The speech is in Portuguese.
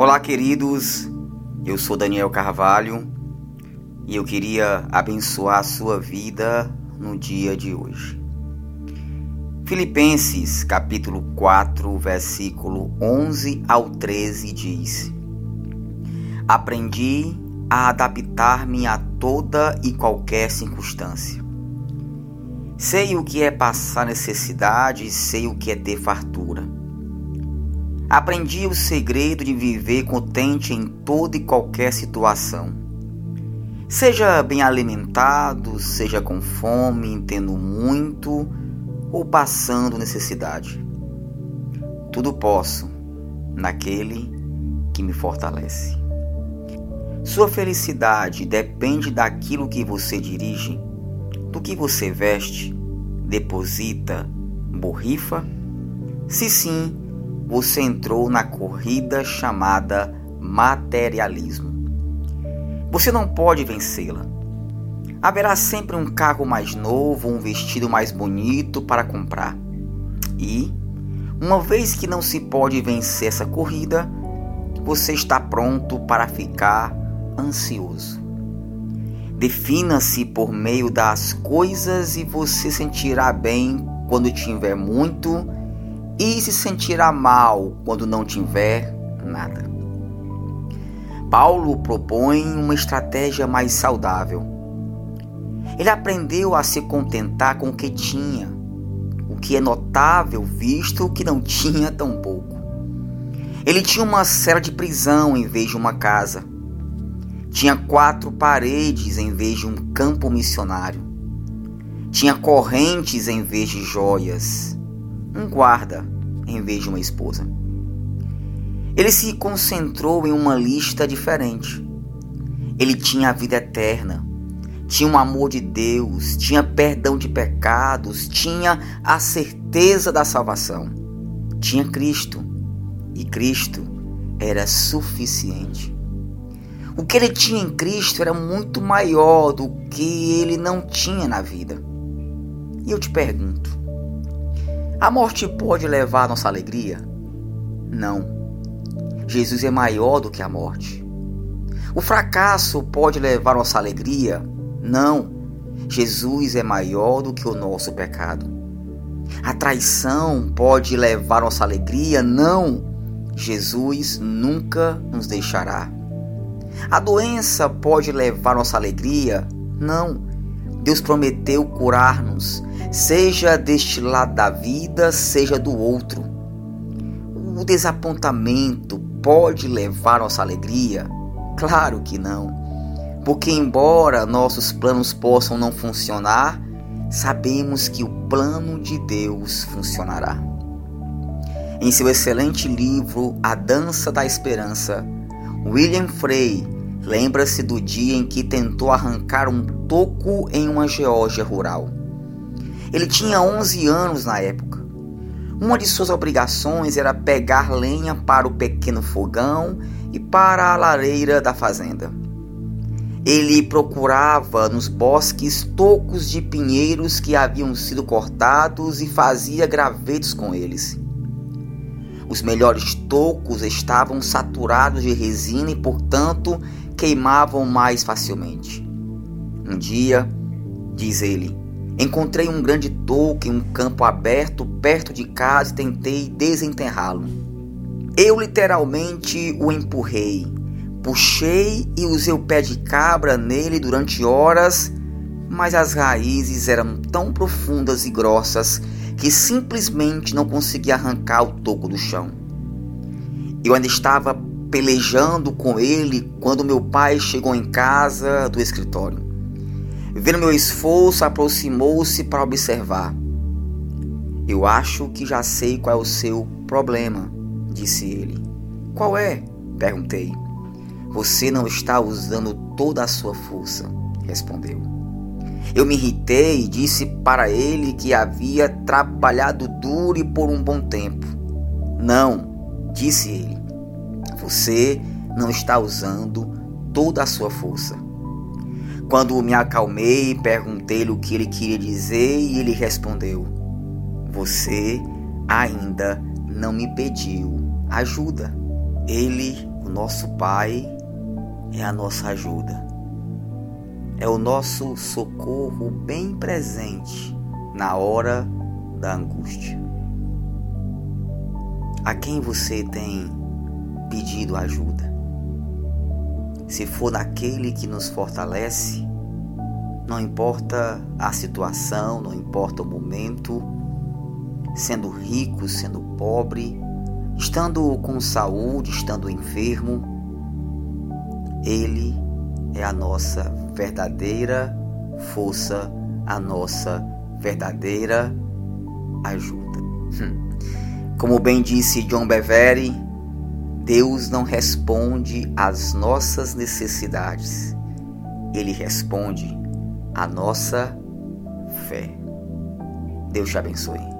Olá, queridos. Eu sou Daniel Carvalho e eu queria abençoar a sua vida no dia de hoje. Filipenses, capítulo 4, versículo 11 ao 13 diz: Aprendi a adaptar-me a toda e qualquer circunstância. Sei o que é passar necessidade sei o que é ter fartura. Aprendi o segredo de viver contente em toda e qualquer situação. Seja bem alimentado, seja com fome, tendo muito ou passando necessidade. Tudo posso naquele que me fortalece. Sua felicidade depende daquilo que você dirige, do que você veste, deposita, borrifa? Se sim, você entrou na corrida chamada materialismo. Você não pode vencê-la. Haverá sempre um carro mais novo, um vestido mais bonito para comprar. E, uma vez que não se pode vencer essa corrida, você está pronto para ficar ansioso. Defina-se por meio das coisas e você sentirá bem quando tiver muito e se sentirá mal quando não tiver nada. Paulo propõe uma estratégia mais saudável. Ele aprendeu a se contentar com o que tinha, o que é notável visto que não tinha tão pouco. Ele tinha uma cela de prisão em vez de uma casa. Tinha quatro paredes em vez de um campo missionário. Tinha correntes em vez de joias um guarda em vez de uma esposa. Ele se concentrou em uma lista diferente. Ele tinha a vida eterna, tinha o amor de Deus, tinha perdão de pecados, tinha a certeza da salvação, tinha Cristo e Cristo era suficiente. O que ele tinha em Cristo era muito maior do que ele não tinha na vida. E eu te pergunto: a morte pode levar a nossa alegria? Não. Jesus é maior do que a morte. O fracasso pode levar nossa alegria? Não. Jesus é maior do que o nosso pecado. A traição pode levar nossa alegria? Não. Jesus nunca nos deixará. A doença pode levar nossa alegria? Não. Deus prometeu curar-nos, seja deste lado da vida, seja do outro. O desapontamento pode levar nossa alegria? Claro que não. Porque, embora nossos planos possam não funcionar, sabemos que o plano de Deus funcionará. Em seu excelente livro A Dança da Esperança, William Frey lembra-se do dia em que tentou arrancar um toco em uma Geórgia rural. Ele tinha 11 anos na época. Uma de suas obrigações era pegar lenha para o pequeno fogão e para a lareira da fazenda. Ele procurava nos bosques tocos de pinheiros que haviam sido cortados e fazia gravetos com eles. Os melhores tocos estavam saturados de resina e, portanto, queimavam mais facilmente. Um dia, diz ele, Encontrei um grande toco em um campo aberto perto de casa e tentei desenterrá-lo. Eu literalmente o empurrei, puxei e usei o pé de cabra nele durante horas, mas as raízes eram tão profundas e grossas que simplesmente não consegui arrancar o toco do chão. Eu ainda estava pelejando com ele quando meu pai chegou em casa do escritório. Vendo meu esforço, aproximou-se para observar. Eu acho que já sei qual é o seu problema, disse ele. Qual é? perguntei. Você não está usando toda a sua força, respondeu. Eu me irritei e disse para ele que havia trabalhado duro e por um bom tempo. Não, disse ele. Você não está usando toda a sua força. Quando me acalmei, perguntei-lhe o que ele queria dizer e ele respondeu: Você ainda não me pediu ajuda. Ele O nosso Pai é a nossa ajuda, é o nosso socorro bem presente na hora da angústia. A quem você tem pedido ajuda? Se for naquele que nos fortalece, não importa a situação, não importa o momento, sendo rico, sendo pobre, estando com saúde, estando enfermo, Ele é a nossa verdadeira força, a nossa verdadeira ajuda. Hum. Como bem disse John Bevere, Deus não responde às nossas necessidades, Ele responde à nossa fé. Deus te abençoe.